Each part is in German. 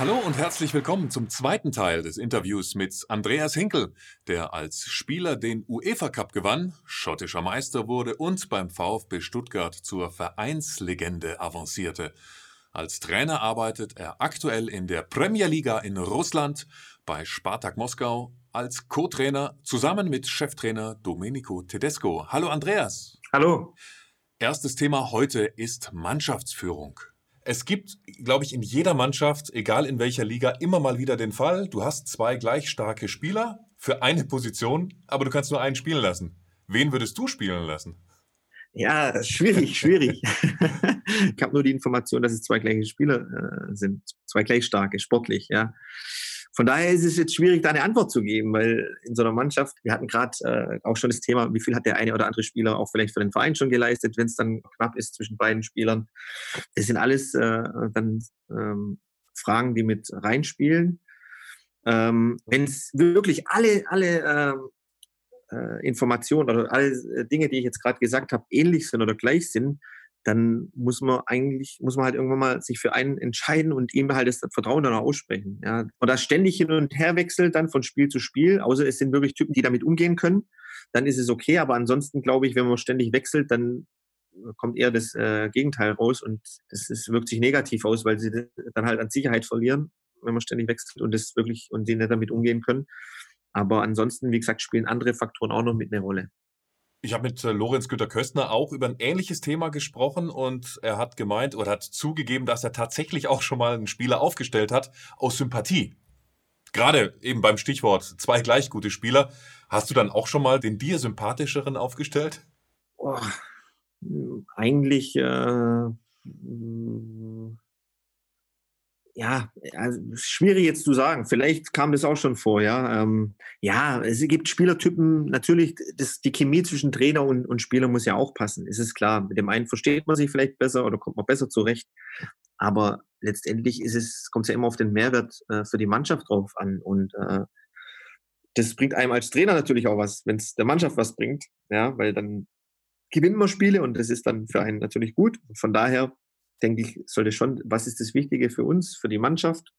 Hallo und herzlich willkommen zum zweiten Teil des Interviews mit Andreas Hinkel, der als Spieler den UEFA Cup gewann, schottischer Meister wurde und beim VfB Stuttgart zur Vereinslegende avancierte. Als Trainer arbeitet er aktuell in der Premier Liga in Russland bei Spartak Moskau als Co-Trainer zusammen mit Cheftrainer Domenico Tedesco. Hallo Andreas. Hallo. Erstes Thema heute ist Mannschaftsführung. Es gibt, glaube ich, in jeder Mannschaft, egal in welcher Liga, immer mal wieder den Fall, du hast zwei gleich starke Spieler für eine Position, aber du kannst nur einen spielen lassen. Wen würdest du spielen lassen? Ja, schwierig, schwierig. ich habe nur die Information, dass es zwei gleiche Spieler äh, sind, zwei gleich starke, sportlich, ja. Von daher ist es jetzt schwierig, da eine Antwort zu geben, weil in so einer Mannschaft, wir hatten gerade äh, auch schon das Thema, wie viel hat der eine oder andere Spieler auch vielleicht für den Verein schon geleistet, wenn es dann knapp ist zwischen beiden Spielern. Das sind alles äh, dann ähm, Fragen, die mit reinspielen. Ähm, wenn es wirklich alle, alle ähm, äh, Informationen oder alle Dinge, die ich jetzt gerade gesagt habe, ähnlich sind oder gleich sind, dann muss man eigentlich, muss man halt irgendwann mal sich für einen entscheiden und ihm halt das Vertrauen dann auch aussprechen. Ja. Und das ständig hin und her wechselt dann von Spiel zu Spiel, außer es sind wirklich Typen, die damit umgehen können, dann ist es okay. Aber ansonsten glaube ich, wenn man ständig wechselt, dann kommt eher das äh, Gegenteil raus und das, das wirkt sich negativ aus, weil sie dann halt an Sicherheit verlieren, wenn man ständig wechselt und das wirklich und sie nicht damit umgehen können. Aber ansonsten, wie gesagt, spielen andere Faktoren auch noch mit eine Rolle. Ich habe mit äh, Lorenz Güter-Köstner auch über ein ähnliches Thema gesprochen und er hat gemeint oder hat zugegeben, dass er tatsächlich auch schon mal einen Spieler aufgestellt hat aus Sympathie. Gerade eben beim Stichwort zwei gleich gute Spieler. Hast du dann auch schon mal den dir sympathischeren aufgestellt? Oh, eigentlich äh, ja, also schwierig jetzt zu sagen. Vielleicht kam das auch schon vor, ja. Ähm, ja, es gibt Spielertypen, natürlich, das, die Chemie zwischen Trainer und, und Spieler muss ja auch passen, ist es klar. Mit dem einen versteht man sich vielleicht besser oder kommt man besser zurecht. Aber letztendlich ist es, kommt es ja immer auf den Mehrwert äh, für die Mannschaft drauf an. Und äh, das bringt einem als Trainer natürlich auch was, wenn es der Mannschaft was bringt, ja, weil dann gewinnen wir Spiele und das ist dann für einen natürlich gut. Von daher denke ich, sollte schon, was ist das Wichtige für uns, für die Mannschaft?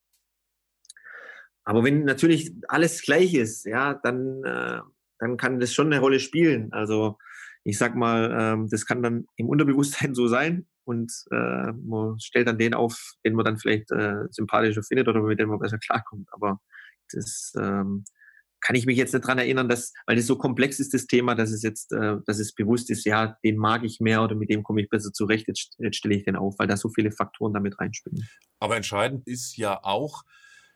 Aber wenn natürlich alles gleich ist, ja, dann, äh, dann kann das schon eine Rolle spielen. Also ich sag mal, ähm, das kann dann im Unterbewusstsein so sein und äh, man stellt dann den auf, den man dann vielleicht äh, sympathischer findet oder mit dem man besser klarkommt. Aber das ähm, kann ich mich jetzt nicht dran erinnern, dass, weil es so komplex ist, das Thema, dass es jetzt, äh, dass es bewusst ist, ja, den mag ich mehr oder mit dem komme ich besser zurecht, jetzt, jetzt stelle ich den auf, weil da so viele Faktoren damit reinspielen. Aber entscheidend ist ja auch,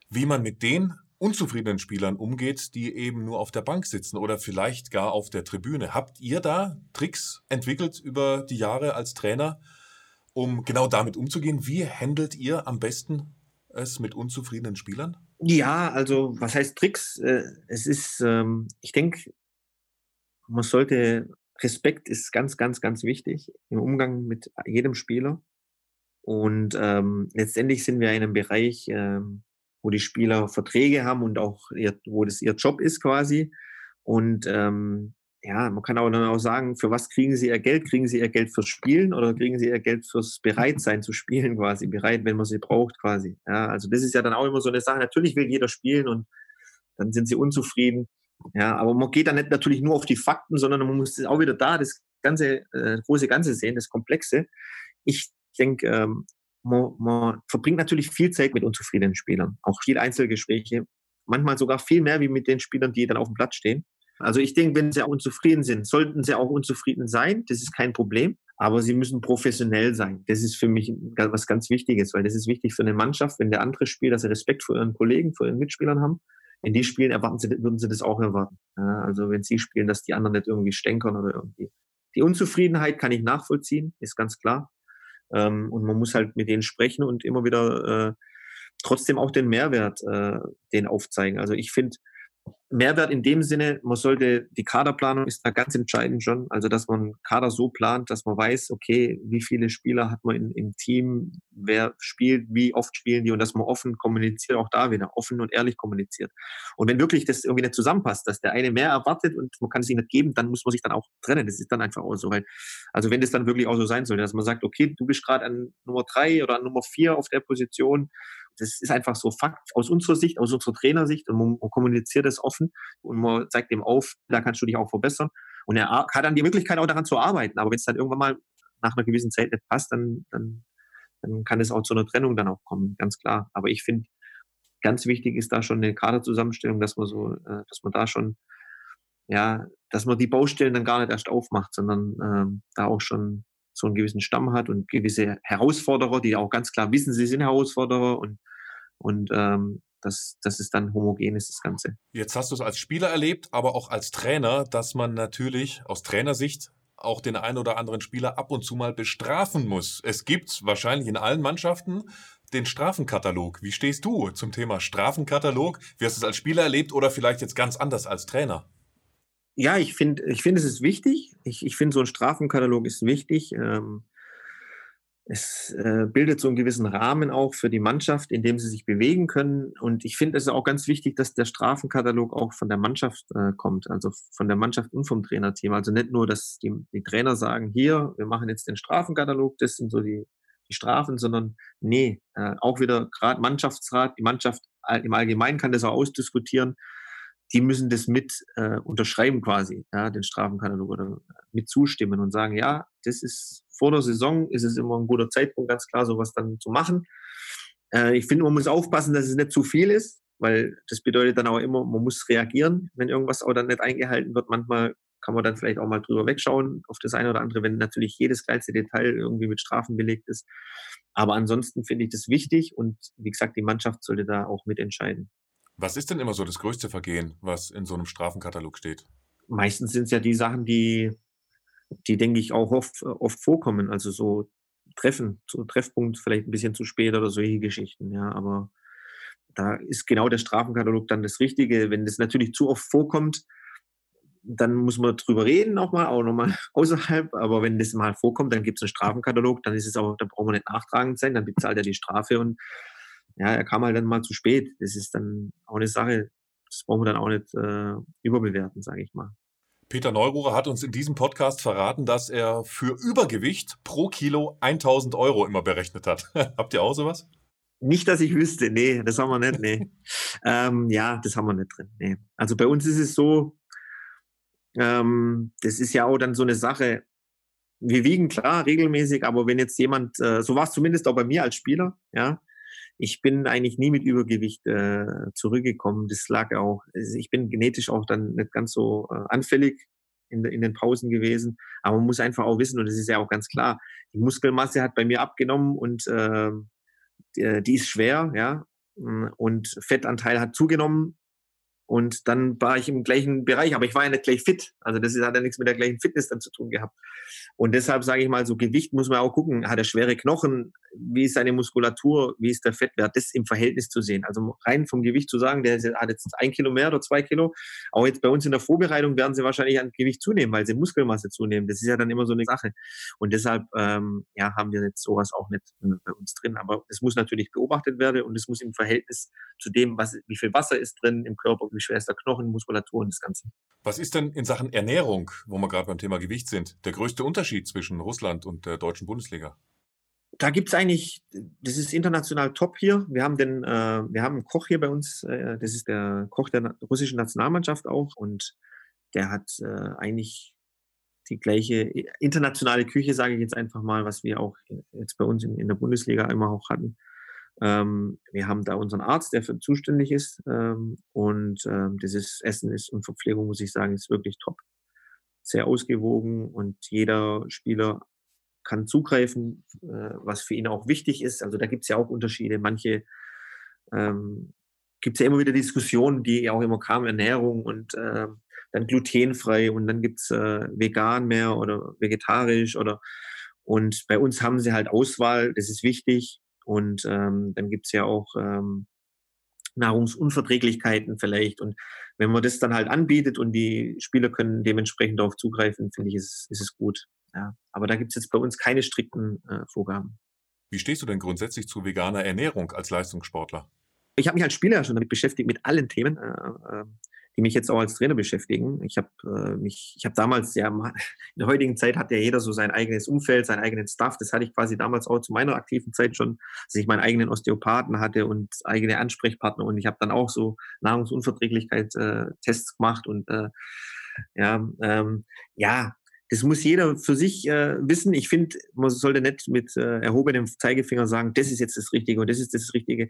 wie man mit den unzufriedenen Spielern umgeht, die eben nur auf der Bank sitzen oder vielleicht gar auf der Tribüne. Habt ihr da Tricks entwickelt über die Jahre als Trainer, um genau damit umzugehen? Wie handelt ihr am besten es mit unzufriedenen Spielern? Ja, also was heißt Tricks? Äh, es ist, ähm, ich denke, man sollte, Respekt ist ganz, ganz, ganz wichtig im Umgang mit jedem Spieler. Und ähm, letztendlich sind wir in einem Bereich, ähm, wo die Spieler Verträge haben und auch ihr, wo das ihr Job ist quasi. Und ähm, ja, man kann auch dann auch sagen, für was kriegen sie ihr Geld? Kriegen sie ihr Geld fürs Spielen oder kriegen sie ihr Geld fürs Bereitsein zu spielen quasi, bereit, wenn man sie braucht quasi. Ja, also das ist ja dann auch immer so eine Sache. Natürlich will jeder spielen und dann sind sie unzufrieden. Ja, aber man geht dann nicht natürlich nur auf die Fakten, sondern man muss auch wieder da das ganze, äh, große Ganze sehen, das Komplexe. Ich denke, ähm, man, man verbringt natürlich viel Zeit mit unzufriedenen Spielern, auch viel Einzelgespräche, manchmal sogar viel mehr wie mit den Spielern, die dann auf dem Platz stehen. Also ich denke, wenn sie auch unzufrieden sind, sollten sie auch unzufrieden sein. Das ist kein Problem. Aber sie müssen professionell sein. Das ist für mich was ganz Wichtiges, weil das ist wichtig für eine Mannschaft, wenn der andere spielt, dass sie Respekt vor ihren Kollegen, vor ihren Mitspielern haben. Wenn die spielen, erwarten sie, würden sie das auch erwarten. Also wenn sie spielen, dass die anderen nicht irgendwie stänkern oder irgendwie. Die Unzufriedenheit kann ich nachvollziehen, ist ganz klar. Ähm, und man muss halt mit denen sprechen und immer wieder äh, trotzdem auch den Mehrwert äh, den aufzeigen. Also ich finde, Mehrwert in dem Sinne, man sollte, die Kaderplanung ist da ganz entscheidend schon, also dass man Kader so plant, dass man weiß, okay, wie viele Spieler hat man in, im Team, wer spielt, wie oft spielen die und dass man offen kommuniziert, auch da wieder offen und ehrlich kommuniziert. Und wenn wirklich das irgendwie nicht zusammenpasst, dass der eine mehr erwartet und man kann es ihm nicht geben, dann muss man sich dann auch trennen. Das ist dann einfach auch so, weil, also wenn das dann wirklich auch so sein soll, dass man sagt, okay, du bist gerade an Nummer drei oder an Nummer vier auf der Position das ist einfach so Fakt aus unserer Sicht, aus unserer Trainersicht und man, man kommuniziert das offen und man zeigt dem auf, da kannst du dich auch verbessern. Und er hat dann die Möglichkeit auch daran zu arbeiten. Aber wenn es dann irgendwann mal nach einer gewissen Zeit nicht passt, dann, dann, dann kann es auch zu einer Trennung dann auch kommen, ganz klar. Aber ich finde, ganz wichtig ist da schon eine Kaderzusammenstellung, dass man so, äh, dass man da schon, ja, dass man die Baustellen dann gar nicht erst aufmacht, sondern ähm, da auch schon so einen gewissen Stamm hat und gewisse Herausforderer, die auch ganz klar wissen, sie sind Herausforderer und, und ähm, dass, dass es dann homogen ist, das Ganze. Jetzt hast du es als Spieler erlebt, aber auch als Trainer, dass man natürlich aus Trainersicht auch den einen oder anderen Spieler ab und zu mal bestrafen muss. Es gibt wahrscheinlich in allen Mannschaften den Strafenkatalog. Wie stehst du zum Thema Strafenkatalog? Wie hast du es als Spieler erlebt oder vielleicht jetzt ganz anders als Trainer? Ja, ich finde, ich finde, es ist wichtig. Ich, ich finde, so ein Strafenkatalog ist wichtig. Ähm, es äh, bildet so einen gewissen Rahmen auch für die Mannschaft, in dem sie sich bewegen können. Und ich finde es auch ganz wichtig, dass der Strafenkatalog auch von der Mannschaft äh, kommt, also von der Mannschaft und vom Trainerteam. Also nicht nur, dass die, die Trainer sagen, hier, wir machen jetzt den Strafenkatalog, das sind so die, die Strafen, sondern nee, äh, auch wieder gerade Mannschaftsrat, die Mannschaft im Allgemeinen kann das auch ausdiskutieren die müssen das mit äh, unterschreiben quasi, ja, den Strafenkatalog oder mit zustimmen und sagen, ja, das ist vor der Saison, ist es immer ein guter Zeitpunkt, ganz klar, sowas dann zu machen. Äh, ich finde, man muss aufpassen, dass es nicht zu viel ist, weil das bedeutet dann auch immer, man muss reagieren, wenn irgendwas auch dann nicht eingehalten wird. Manchmal kann man dann vielleicht auch mal drüber wegschauen auf das eine oder andere, wenn natürlich jedes kleinste Detail irgendwie mit Strafen belegt ist. Aber ansonsten finde ich das wichtig und wie gesagt, die Mannschaft sollte da auch mitentscheiden. Was ist denn immer so das größte Vergehen, was in so einem Strafenkatalog steht? Meistens sind es ja die Sachen, die, die denke ich auch oft, oft vorkommen. Also so Treffen, so Treffpunkt vielleicht ein bisschen zu spät oder solche Geschichten. Ja, aber da ist genau der Strafenkatalog dann das Richtige. Wenn das natürlich zu oft vorkommt, dann muss man drüber reden nochmal, auch nochmal außerhalb. Aber wenn das mal vorkommt, dann gibt es einen Strafenkatalog, dann ist es auch, da braucht man nicht nachtragend sein, dann bezahlt er die Strafe und ja, er kam halt dann mal zu spät. Das ist dann auch eine Sache, das brauchen wir dann auch nicht äh, überbewerten, sage ich mal. Peter Neururer hat uns in diesem Podcast verraten, dass er für Übergewicht pro Kilo 1000 Euro immer berechnet hat. Habt ihr auch sowas? Nicht, dass ich wüsste. Nee, das haben wir nicht. Nee. ähm, ja, das haben wir nicht drin. Nee. Also bei uns ist es so, ähm, das ist ja auch dann so eine Sache. Wir wiegen klar regelmäßig, aber wenn jetzt jemand, äh, so war es zumindest auch bei mir als Spieler, ja, ich bin eigentlich nie mit Übergewicht äh, zurückgekommen. Das lag auch, ich bin genetisch auch dann nicht ganz so äh, anfällig in, in den Pausen gewesen. Aber man muss einfach auch wissen, und das ist ja auch ganz klar, die Muskelmasse hat bei mir abgenommen und äh, die, die ist schwer, ja. Und Fettanteil hat zugenommen. Und dann war ich im gleichen Bereich, aber ich war ja nicht gleich fit. Also das hat ja nichts mit der gleichen Fitness dann zu tun gehabt. Und deshalb sage ich mal, so Gewicht muss man auch gucken. Hat er schwere Knochen? Wie ist seine Muskulatur? Wie ist der Fettwert? Das im Verhältnis zu sehen. Also rein vom Gewicht zu sagen, der hat jetzt ein Kilo mehr oder zwei Kilo. Auch jetzt bei uns in der Vorbereitung werden sie wahrscheinlich an Gewicht zunehmen, weil sie Muskelmasse zunehmen. Das ist ja dann immer so eine Sache. Und deshalb ähm, ja, haben wir jetzt sowas auch nicht äh, bei uns drin. Aber es muss natürlich beobachtet werden und es muss im Verhältnis zu dem, was, wie viel Wasser ist drin im Körper, wie schwer ist der Knochen, Muskulatur und das Ganze. Was ist denn in Sachen Ernährung, wo wir gerade beim Thema Gewicht sind, der größte Unterschied zwischen Russland und der deutschen Bundesliga? Da gibt es eigentlich, das ist international top hier. Wir haben den, äh, wir haben einen Koch hier bei uns, äh, das ist der Koch der russischen Nationalmannschaft auch und der hat äh, eigentlich die gleiche internationale Küche, sage ich jetzt einfach mal, was wir auch jetzt bei uns in, in der Bundesliga immer auch hatten. Ähm, wir haben da unseren Arzt, der für zuständig ist. Ähm, und ähm, dieses Essen ist und Verpflegung, muss ich sagen, ist wirklich top. Sehr ausgewogen und jeder Spieler kann zugreifen, äh, was für ihn auch wichtig ist. Also da gibt es ja auch Unterschiede. Manche ähm, gibt es ja immer wieder Diskussionen, die auch immer kamen, Ernährung und äh, dann glutenfrei und dann gibt es äh, vegan mehr oder vegetarisch oder und bei uns haben sie halt Auswahl, das ist wichtig. Und ähm, dann gibt's ja auch ähm, Nahrungsunverträglichkeiten vielleicht. Und wenn man das dann halt anbietet und die Spieler können dementsprechend darauf zugreifen, finde ich, ist, ist es gut. Ja. Aber da gibt's jetzt bei uns keine strikten äh, Vorgaben. Wie stehst du denn grundsätzlich zu veganer Ernährung als Leistungssportler? Ich habe mich als Spieler schon damit beschäftigt, mit allen Themen. Äh, äh, die mich jetzt auch als Trainer beschäftigen. Ich habe äh, mich, ich habe damals ja in der heutigen Zeit hat ja jeder so sein eigenes Umfeld, seinen eigenen Staff. Das hatte ich quasi damals auch zu meiner aktiven Zeit schon, dass ich meinen eigenen Osteopathen hatte und eigene Ansprechpartner und ich habe dann auch so Nahrungsunverträglichkeit-Tests äh, gemacht und äh, ja, ähm, ja, das muss jeder für sich äh, wissen. Ich finde, man sollte nicht mit äh, erhobenem Zeigefinger sagen, das ist jetzt das Richtige und das ist das Richtige.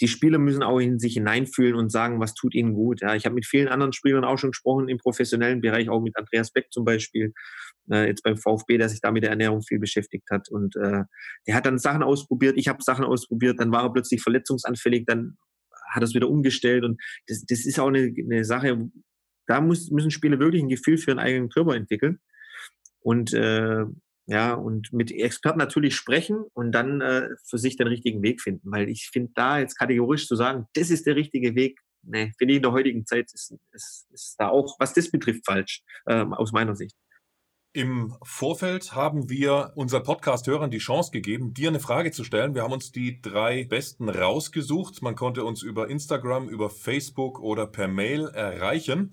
Die Spieler müssen auch in sich hineinfühlen und sagen, was tut ihnen gut. Ja, ich habe mit vielen anderen Spielern auch schon gesprochen im professionellen Bereich, auch mit Andreas Beck zum Beispiel, äh, jetzt beim VfB, der sich da mit der Ernährung viel beschäftigt hat. Und äh, der hat dann Sachen ausprobiert, ich habe Sachen ausprobiert, dann war er plötzlich verletzungsanfällig, dann hat er es wieder umgestellt. Und das, das ist auch eine, eine Sache, da muss, müssen Spieler wirklich ein Gefühl für ihren eigenen Körper entwickeln und äh, ja, und mit Experten natürlich sprechen und dann äh, für sich den richtigen Weg finden. Weil ich finde, da jetzt kategorisch zu sagen, das ist der richtige Weg, ne, finde ich in der heutigen Zeit ist, ist, ist da auch, was das betrifft, falsch, äh, aus meiner Sicht. Im Vorfeld haben wir unseren Podcast-Hörern die Chance gegeben, dir eine Frage zu stellen. Wir haben uns die drei besten rausgesucht. Man konnte uns über Instagram, über Facebook oder per Mail erreichen.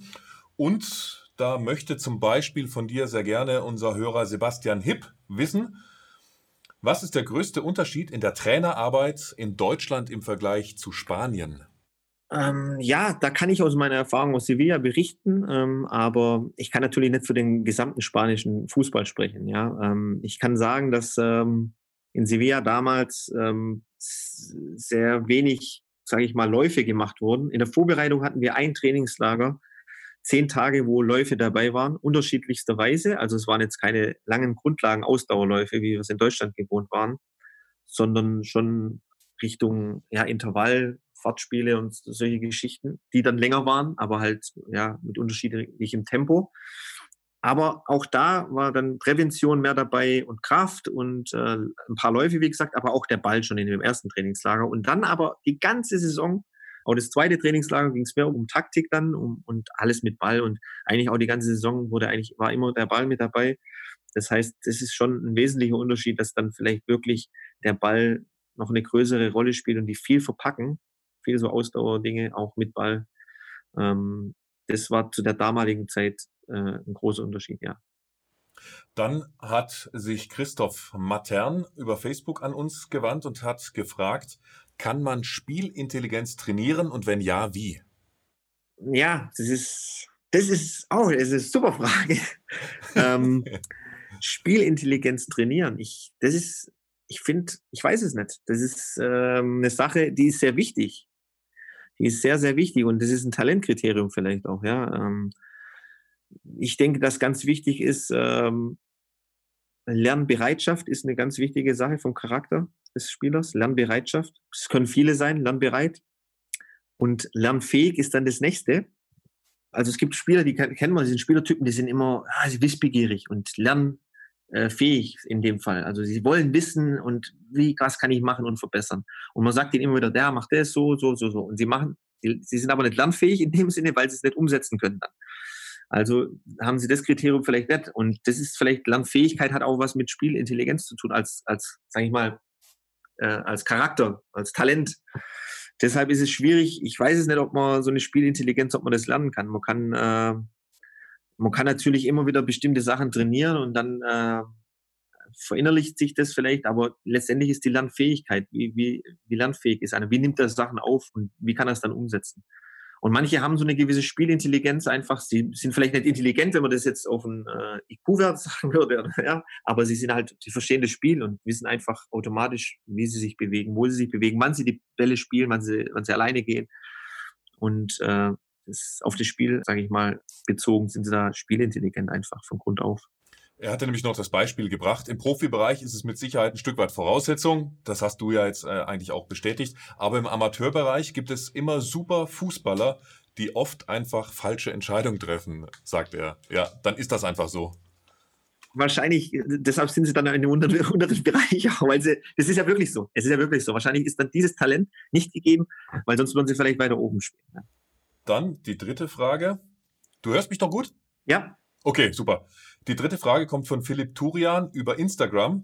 Und da möchte zum Beispiel von dir sehr gerne unser Hörer Sebastian Hipp wissen, was ist der größte Unterschied in der Trainerarbeit in Deutschland im Vergleich zu Spanien? Ähm, ja, da kann ich aus meiner Erfahrung aus Sevilla berichten, ähm, aber ich kann natürlich nicht für den gesamten spanischen Fußball sprechen. Ja, ähm, ich kann sagen, dass ähm, in Sevilla damals ähm, sehr wenig, sage ich mal, Läufe gemacht wurden. In der Vorbereitung hatten wir ein Trainingslager zehn Tage, wo Läufe dabei waren, unterschiedlichster Weise. Also es waren jetzt keine langen Grundlagen-Ausdauerläufe, wie wir es in Deutschland gewohnt waren, sondern schon Richtung ja, Intervall, Fahrtspiele und solche Geschichten, die dann länger waren, aber halt ja mit unterschiedlichem Tempo. Aber auch da war dann Prävention mehr dabei und Kraft und äh, ein paar Läufe, wie gesagt, aber auch der Ball schon in dem ersten Trainingslager. Und dann aber die ganze Saison auch das zweite Trainingslager ging es mehr um Taktik dann um, und alles mit Ball und eigentlich auch die ganze Saison wurde eigentlich, war immer der Ball mit dabei. Das heißt, das ist schon ein wesentlicher Unterschied, dass dann vielleicht wirklich der Ball noch eine größere Rolle spielt und die viel verpacken, viel so Ausdauerdinge auch mit Ball. Ähm, das war zu der damaligen Zeit äh, ein großer Unterschied, ja. Dann hat sich Christoph Matern über Facebook an uns gewandt und hat gefragt, kann man Spielintelligenz trainieren und wenn ja, wie? Ja, das ist, das ist auch das ist eine super Frage. ähm, Spielintelligenz trainieren. Ich, das ist, ich finde, ich weiß es nicht. Das ist ähm, eine Sache, die ist sehr wichtig. Die ist sehr, sehr wichtig und das ist ein Talentkriterium vielleicht auch, ja. Ähm, ich denke, dass ganz wichtig ist, ähm, Lernbereitschaft ist eine ganz wichtige Sache vom Charakter des Spielers, Lernbereitschaft. Es können viele sein, lernbereit. Und lernfähig ist dann das nächste. Also es gibt Spieler, die kennen wir, die sind Spielertypen, die sind immer ah, sie wissbegierig und lernfähig in dem Fall. Also sie wollen wissen und wie, was kann ich machen und verbessern. Und man sagt ihnen immer wieder, der macht das so, so, so, so. Und sie machen, sie sind aber nicht lernfähig in dem Sinne, weil sie es nicht umsetzen können dann. Also haben sie das Kriterium vielleicht nicht. Und das ist vielleicht, Lernfähigkeit hat auch was mit Spielintelligenz zu tun, als, als sage ich mal, äh, als Charakter, als Talent. Deshalb ist es schwierig. Ich weiß es nicht, ob man so eine Spielintelligenz, ob man das lernen kann. Man kann, äh, man kann natürlich immer wieder bestimmte Sachen trainieren und dann äh, verinnerlicht sich das vielleicht, aber letztendlich ist die Lernfähigkeit, wie, wie, wie lernfähig ist einer, wie nimmt er Sachen auf und wie kann er es dann umsetzen. Und manche haben so eine gewisse Spielintelligenz einfach. Sie sind vielleicht nicht intelligent, wenn man das jetzt auf einen äh, IQ-Wert sagen würde, ja, aber sie sind halt, sie verstehen das Spiel und wissen einfach automatisch, wie sie sich bewegen, wo sie sich bewegen, wann sie die Bälle spielen, wann sie, wann sie alleine gehen. Und äh, das, auf das Spiel, sage ich mal, bezogen sind sie da spielintelligent einfach von Grund auf. Er hatte nämlich noch das Beispiel gebracht. Im Profibereich ist es mit Sicherheit ein Stück weit Voraussetzung. Das hast du ja jetzt äh, eigentlich auch bestätigt. Aber im Amateurbereich gibt es immer super Fußballer, die oft einfach falsche Entscheidungen treffen, sagt er. Ja, dann ist das einfach so. Wahrscheinlich, deshalb sind sie dann in einem unteren, Bereich, auch, weil sie, das ist ja wirklich so. Es ist ja wirklich so. Wahrscheinlich ist dann dieses Talent nicht gegeben, weil sonst würden sie vielleicht weiter oben spielen. Ja. Dann die dritte Frage. Du hörst mich doch gut? Ja. Okay, super. Die dritte Frage kommt von Philipp Turian über Instagram.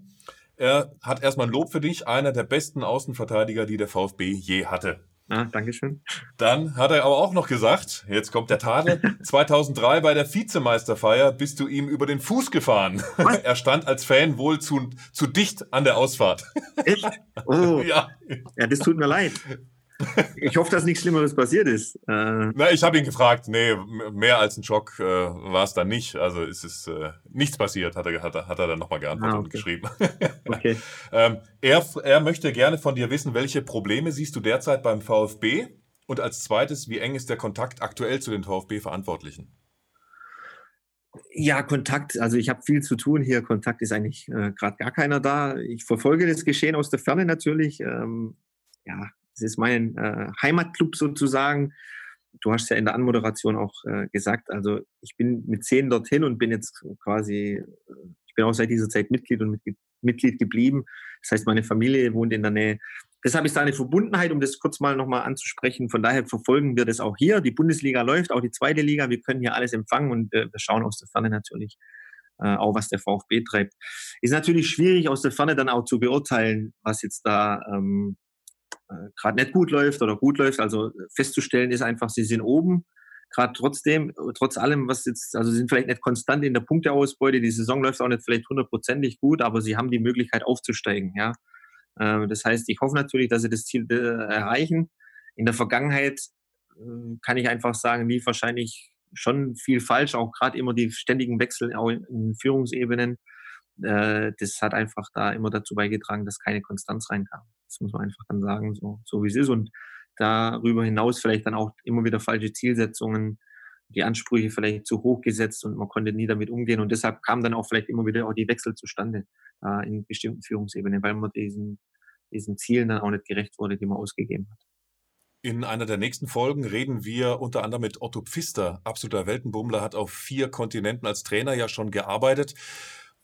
Er hat erstmal Lob für dich, einer der besten Außenverteidiger, die der VfB je hatte. Ah, Dankeschön. Dann hat er aber auch noch gesagt, jetzt kommt der Tadel, 2003 bei der Vizemeisterfeier bist du ihm über den Fuß gefahren. Was? Er stand als Fan wohl zu, zu dicht an der Ausfahrt. Echt? Oh. Ja. ja, das tut mir leid. Ich hoffe, dass nichts Schlimmeres passiert ist. Äh, Na, ich habe ihn gefragt. Nee, mehr als ein Schock äh, war es dann nicht. Also es ist äh, nichts passiert, hat er, hat er, hat er dann nochmal geantwortet ah, okay. und geschrieben. okay. ähm, er, er möchte gerne von dir wissen, welche Probleme siehst du derzeit beim VfB? Und als zweites, wie eng ist der Kontakt aktuell zu den VfB-Verantwortlichen? Ja, Kontakt, also ich habe viel zu tun hier. Kontakt ist eigentlich äh, gerade gar keiner da. Ich verfolge das Geschehen aus der Ferne natürlich. Ähm, ja, es ist mein äh, Heimatclub sozusagen. Du hast ja in der Anmoderation auch äh, gesagt, also ich bin mit zehn dorthin und bin jetzt quasi, äh, ich bin auch seit dieser Zeit Mitglied und Mitglied, Mitglied geblieben. Das heißt, meine Familie wohnt in der Nähe. Deshalb ist da eine Verbundenheit, um das kurz mal nochmal anzusprechen. Von daher verfolgen wir das auch hier. Die Bundesliga läuft, auch die zweite Liga. Wir können hier alles empfangen und äh, wir schauen aus der Ferne natürlich äh, auch, was der VfB treibt. Ist natürlich schwierig aus der Ferne dann auch zu beurteilen, was jetzt da ähm, äh, gerade nicht gut läuft oder gut läuft. Also festzustellen ist einfach, sie sind oben. Gerade trotzdem, trotz allem, was jetzt, also sie sind vielleicht nicht konstant in der Punkteausbeute. Die Saison läuft auch nicht vielleicht hundertprozentig gut, aber sie haben die Möglichkeit aufzusteigen. Ja, äh, das heißt, ich hoffe natürlich, dass sie das Ziel äh, erreichen. In der Vergangenheit äh, kann ich einfach sagen, lief wahrscheinlich schon viel falsch, auch gerade immer die ständigen Wechsel in Führungsebenen. Äh, das hat einfach da immer dazu beigetragen, dass keine Konstanz reinkam. Das muss man einfach dann sagen, so, so wie es ist. Und darüber hinaus vielleicht dann auch immer wieder falsche Zielsetzungen, die Ansprüche vielleicht zu hoch gesetzt und man konnte nie damit umgehen. Und deshalb kamen dann auch vielleicht immer wieder auch die Wechsel zustande äh, in bestimmten Führungsebenen, weil man diesen, diesen Zielen dann auch nicht gerecht wurde, die man ausgegeben hat. In einer der nächsten Folgen reden wir unter anderem mit Otto Pfister, absoluter Weltenbummler, hat auf vier Kontinenten als Trainer ja schon gearbeitet.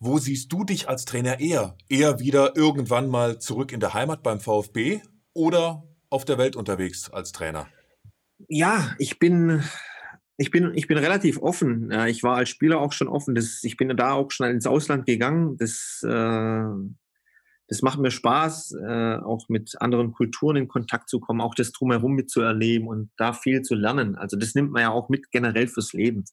Wo siehst du dich als Trainer eher? Eher wieder irgendwann mal zurück in der Heimat beim VfB oder auf der Welt unterwegs als Trainer? Ja, ich bin, ich bin, ich bin relativ offen. Ich war als Spieler auch schon offen. Das, ich bin da auch schon ins Ausland gegangen. Das, äh, das macht mir Spaß, äh, auch mit anderen Kulturen in Kontakt zu kommen, auch das drumherum mitzuerleben und da viel zu lernen. Also das nimmt man ja auch mit generell fürs Leben.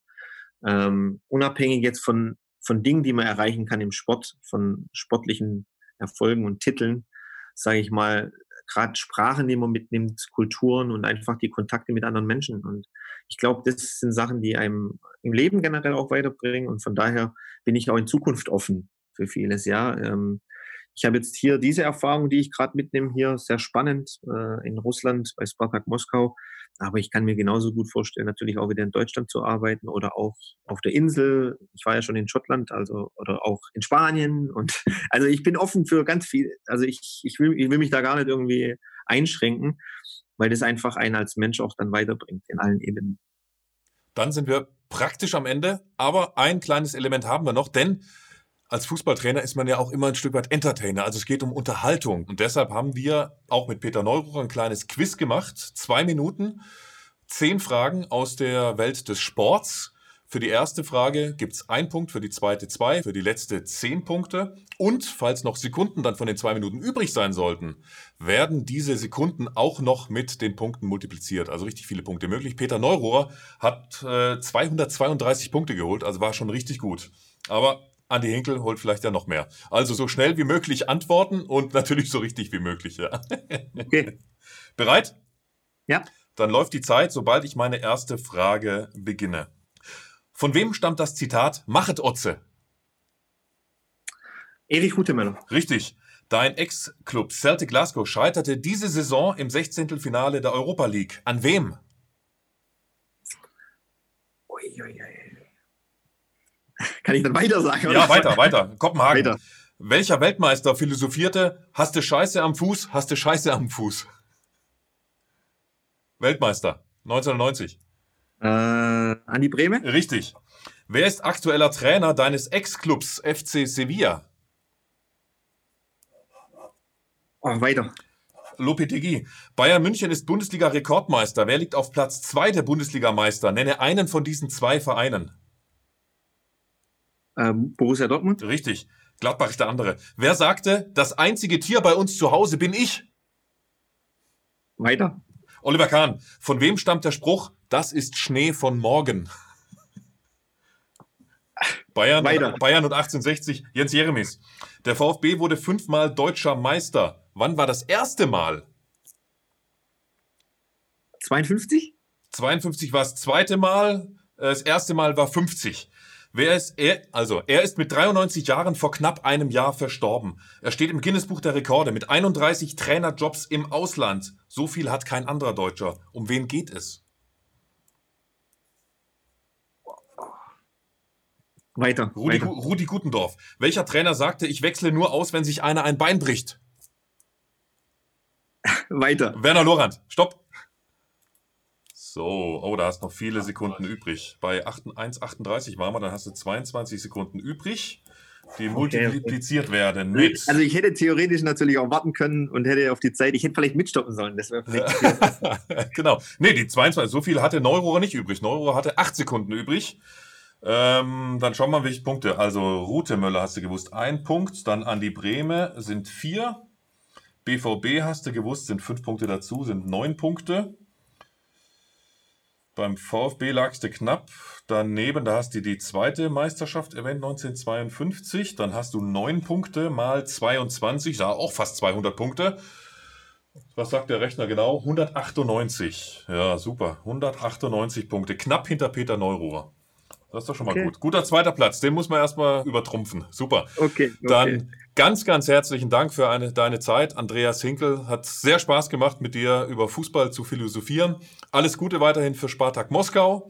Ähm, unabhängig jetzt von von Dingen, die man erreichen kann im Sport, von sportlichen Erfolgen und Titeln, sage ich mal, gerade Sprachen, die man mitnimmt, Kulturen und einfach die Kontakte mit anderen Menschen. Und ich glaube, das sind Sachen, die einem im Leben generell auch weiterbringen. Und von daher bin ich auch in Zukunft offen für vieles. Ja, ähm, ich habe jetzt hier diese Erfahrung, die ich gerade mitnehme, hier sehr spannend äh, in Russland bei Spartak Moskau. Aber ich kann mir genauso gut vorstellen, natürlich auch wieder in Deutschland zu arbeiten oder auch auf der Insel. Ich war ja schon in Schottland, also oder auch in Spanien. Und also ich bin offen für ganz viel. Also ich, ich, will, ich will mich da gar nicht irgendwie einschränken, weil das einfach einen als Mensch auch dann weiterbringt in allen Ebenen. Dann sind wir praktisch am Ende, aber ein kleines Element haben wir noch, denn als Fußballtrainer ist man ja auch immer ein Stück weit Entertainer. Also es geht um Unterhaltung. Und deshalb haben wir auch mit Peter Neururer ein kleines Quiz gemacht. Zwei Minuten, zehn Fragen aus der Welt des Sports. Für die erste Frage gibt's ein Punkt, für die zweite zwei, für die letzte zehn Punkte. Und falls noch Sekunden dann von den zwei Minuten übrig sein sollten, werden diese Sekunden auch noch mit den Punkten multipliziert. Also richtig viele Punkte möglich. Peter Neurohrer hat äh, 232 Punkte geholt, also war schon richtig gut. Aber Andi Hinkel holt vielleicht ja noch mehr. Also so schnell wie möglich antworten und natürlich so richtig wie möglich. Ja. Okay. Bereit? Ja. Dann läuft die Zeit, sobald ich meine erste Frage beginne. Von wem stammt das Zitat Machet Otze? Erich Hutemöller. Richtig. Dein Ex-Club Celtic Glasgow scheiterte diese Saison im 16. Finale der Europa League. An wem? Ui, ui, ui. Kann ich dann weiter sagen? Oder? Ja, weiter, weiter. Kopenhagen. Weiter. Welcher Weltmeister philosophierte, hast du Scheiße am Fuß, hast du Scheiße am Fuß? Weltmeister, 1990. Äh, Andi Breme? Richtig. Wer ist aktueller Trainer deines Ex-Clubs FC Sevilla? Oh, weiter. Lopetegui. Bayern München ist Bundesliga-Rekordmeister. Wer liegt auf Platz 2 der Bundesligameister? Nenne einen von diesen zwei Vereinen. Ähm, Borussia Dortmund. Richtig. Gladbach ist der andere. Wer sagte, das einzige Tier bei uns zu Hause bin ich? Weiter. Oliver Kahn, von wem stammt der Spruch, das ist Schnee von morgen? Bayern, Weiter. Bayern und 1860, Jens Jeremies. Der VfB wurde fünfmal deutscher Meister. Wann war das erste Mal? 52? 52 war das zweite Mal, äh, das erste Mal war 50. Wer ist er? Also, er ist mit 93 Jahren vor knapp einem Jahr verstorben. Er steht im Guinness-Buch der Rekorde mit 31 Trainerjobs im Ausland. So viel hat kein anderer Deutscher. Um wen geht es? Weiter. Rudi, weiter. Rudi Gutendorf. Welcher Trainer sagte, ich wechsle nur aus, wenn sich einer ein Bein bricht? weiter. Werner Lorand. Stopp. So, oh, da hast noch viele Sekunden übrig. Bei 8 1,38 waren wir, dann hast du 22 Sekunden übrig, die multipliziert werden mit. Also ich hätte theoretisch natürlich auch warten können und hätte auf die Zeit, ich hätte vielleicht mitstoppen sollen. Das wäre vielleicht genau. Nee, die 22, so viel hatte Neurohrer nicht übrig. Neurohrer hatte 8 Sekunden übrig. Ähm, dann schauen wir mal, welche Punkte. Also Rutemöller hast du gewusst, ein Punkt. Dann Andi Brehme sind vier. BVB hast du gewusst, sind fünf Punkte dazu, sind neun Punkte. Beim VfB lagst du knapp daneben, da hast du die zweite Meisterschaft erwähnt, 1952. Dann hast du neun Punkte mal 22, da auch fast 200 Punkte. Was sagt der Rechner genau? 198. Ja, super. 198 Punkte. Knapp hinter Peter Neuruhr. Das ist doch schon mal Okay. gut. Guter zweiter Platz. Den muss man erstmal übertrumpfen. Super. Okay, okay. Dann ganz, ganz herzlichen Dank für eine, deine Zeit. Andreas Hinkel hat sehr Spaß gemacht, mit dir über Fußball zu philosophieren. Alles Gute weiterhin für Spartak Moskau.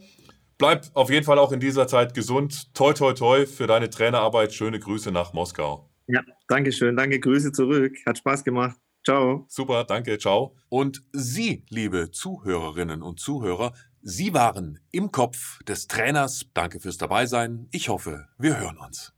Bleib auf jeden Fall auch in dieser Zeit gesund. Toi, toi, toi für deine Trainerarbeit. Schöne Grüße nach Moskau. Ja, danke schön. Danke, Grüße zurück. Hat Spaß gemacht. Ciao. Super, danke, ciao. Und Sie, liebe Zuhörerinnen und Zuhörer, Sie waren im Kopf des Trainers. Danke fürs Dabeisein. Ich hoffe, wir hören uns.